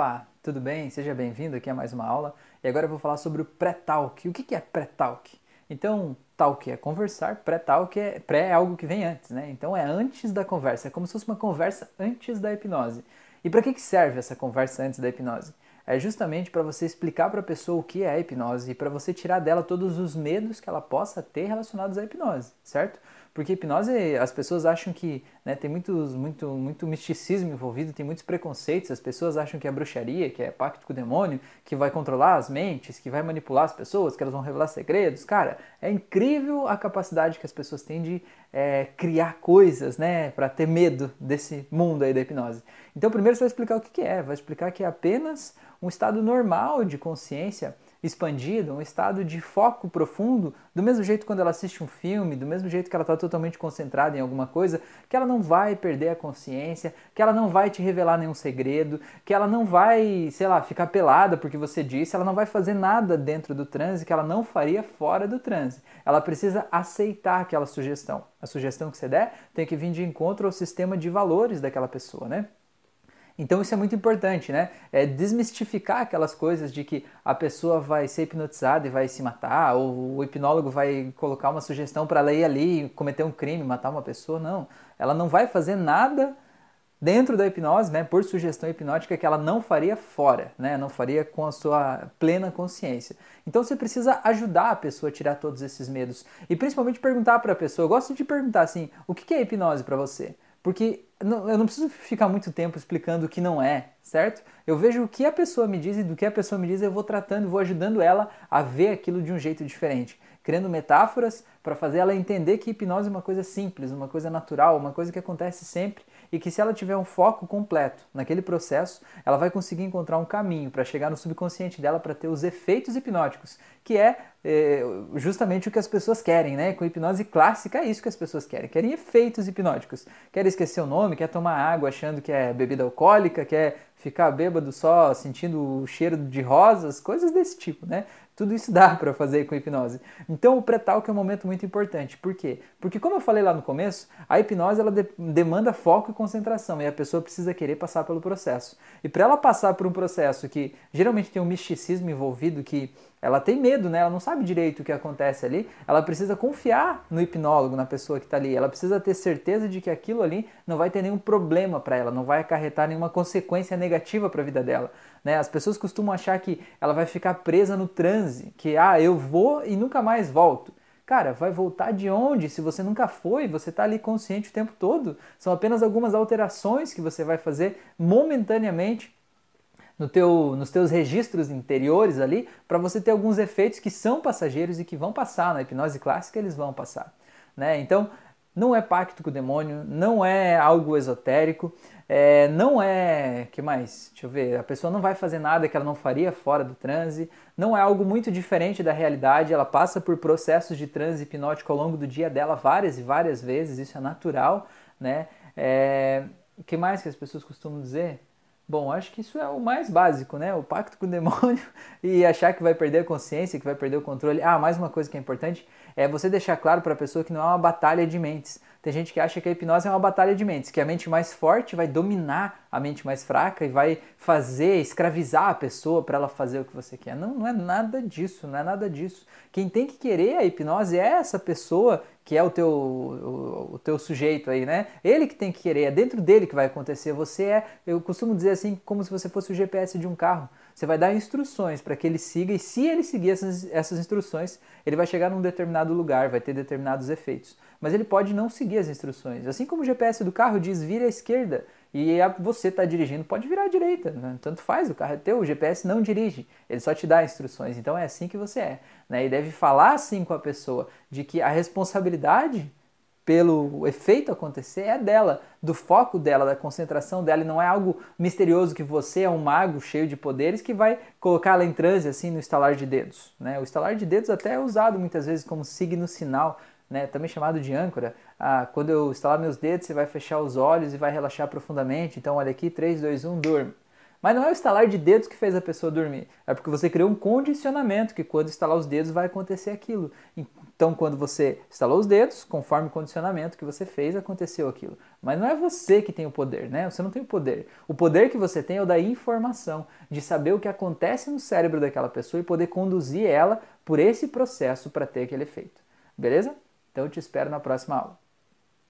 Opa, tudo bem? Seja bem-vindo aqui a mais uma aula. E agora eu vou falar sobre o pré-talk. O que é pré-talk? Então, talk é conversar, pré-talk é pré é algo que vem antes, né? Então é antes da conversa, é como se fosse uma conversa antes da hipnose. E para que serve essa conversa antes da hipnose? É justamente para você explicar para a pessoa o que é a hipnose e para você tirar dela todos os medos que ela possa ter relacionados à hipnose, certo? Porque hipnose, as pessoas acham que né, tem muitos, muito, muito misticismo envolvido, tem muitos preconceitos, as pessoas acham que é bruxaria, que é pacto com o demônio, que vai controlar as mentes, que vai manipular as pessoas, que elas vão revelar segredos. Cara, é incrível a capacidade que as pessoas têm de é, criar coisas, né, para ter medo desse mundo aí da hipnose. Então, primeiro você vai explicar o que é, vai explicar que é apenas um estado normal de consciência expandido, um estado de foco profundo, do mesmo jeito quando ela assiste um filme, do mesmo jeito que ela está totalmente concentrada em alguma coisa, que ela não vai perder a consciência, que ela não vai te revelar nenhum segredo, que ela não vai, sei lá, ficar pelada porque você disse, ela não vai fazer nada dentro do transe que ela não faria fora do transe. Ela precisa aceitar aquela sugestão. A sugestão que você der tem que vir de encontro ao sistema de valores daquela pessoa, né? Então isso é muito importante, né? É desmistificar aquelas coisas de que a pessoa vai ser hipnotizada e vai se matar, ou o hipnólogo vai colocar uma sugestão para ela ir ali cometer um crime, matar uma pessoa. Não, ela não vai fazer nada dentro da hipnose, né, por sugestão hipnótica que ela não faria fora, né, não faria com a sua plena consciência. Então você precisa ajudar a pessoa a tirar todos esses medos e principalmente perguntar para a pessoa. Eu gosto de perguntar assim: o que é hipnose para você? Porque eu não preciso ficar muito tempo explicando o que não é, certo? Eu vejo o que a pessoa me diz e do que a pessoa me diz eu vou tratando, vou ajudando ela a ver aquilo de um jeito diferente, criando metáforas para fazer ela entender que hipnose é uma coisa simples, uma coisa natural, uma coisa que acontece sempre e que se ela tiver um foco completo naquele processo, ela vai conseguir encontrar um caminho para chegar no subconsciente dela para ter os efeitos hipnóticos, que é, é, justamente o que as pessoas querem, né? Com hipnose clássica é isso que as pessoas querem, querem efeitos hipnóticos. Quer esquecer o nome, quer tomar água achando que é bebida alcoólica, quer ficar bêbado só sentindo o cheiro de rosas, coisas desse tipo, né? Tudo isso dá para fazer com hipnose. Então o pré-talk é um momento muito importante. Por quê? Porque como eu falei lá no começo, a hipnose ela de demanda foco e concentração e a pessoa precisa querer passar pelo processo. E para ela passar por um processo que geralmente tem um misticismo envolvido, que ela tem medo, né? Ela não sabe direito o que acontece ali. Ela precisa confiar no hipnólogo, na pessoa que está ali. Ela precisa ter certeza de que aquilo ali não vai ter nenhum problema para ela, não vai acarretar nenhuma consequência negativa para a vida dela. Né? As pessoas costumam achar que ela vai ficar presa no transe, que ah, eu vou e nunca mais volto. Cara, vai voltar de onde? Se você nunca foi, você está ali consciente o tempo todo. São apenas algumas alterações que você vai fazer momentaneamente no teu, nos teus registros interiores ali, para você ter alguns efeitos que são passageiros e que vão passar. Na hipnose clássica eles vão passar. Né? Então, não é pacto com o demônio, não é algo esotérico, é, não é. que mais? Deixa eu ver. A pessoa não vai fazer nada que ela não faria fora do transe, não é algo muito diferente da realidade, ela passa por processos de transe hipnótico ao longo do dia dela várias e várias vezes, isso é natural, né? É, o que mais que as pessoas costumam dizer? Bom, acho que isso é o mais básico, né? O pacto com o demônio e achar que vai perder a consciência, que vai perder o controle. Ah, mais uma coisa que é importante é você deixar claro para a pessoa que não é uma batalha de mentes. Tem gente que acha que a hipnose é uma batalha de mentes, que a mente mais forte vai dominar a mente mais fraca e vai fazer, escravizar a pessoa para ela fazer o que você quer. Não, não é nada disso, não é nada disso. Quem tem que querer a hipnose é essa pessoa que é o teu, o, o, teu sujeito aí, né? Ele que tem que querer, é dentro dele que vai acontecer. Você é, eu costumo dizer assim, como se você fosse o GPS de um carro. Você vai dar instruções para que ele siga, e se ele seguir essas, essas instruções, ele vai chegar num determinado lugar, vai ter determinados efeitos. Mas ele pode não seguir as instruções. Assim como o GPS do carro diz vira à esquerda, e você está dirigindo, pode virar à direita, né? tanto faz, o carro é teu, o GPS não dirige, ele só te dá instruções, então é assim que você é. Né? E deve falar assim com a pessoa, de que a responsabilidade pelo efeito acontecer é dela, do foco dela, da concentração dela, e não é algo misterioso que você é um mago cheio de poderes que vai colocá-la em transe assim no estalar de dedos. Né? O estalar de dedos até é usado muitas vezes como signo sinal né, também chamado de âncora. Ah, quando eu estalar meus dedos, você vai fechar os olhos e vai relaxar profundamente. Então, olha aqui, 3, 2, 1, durma. Mas não é o estalar de dedos que fez a pessoa dormir. É porque você criou um condicionamento que quando estalar os dedos vai acontecer aquilo. Então, quando você estalou os dedos, conforme o condicionamento que você fez, aconteceu aquilo. Mas não é você que tem o poder, né? Você não tem o poder. O poder que você tem é o da informação, de saber o que acontece no cérebro daquela pessoa e poder conduzir ela por esse processo para ter aquele efeito. Beleza? Então eu te espero na próxima aula.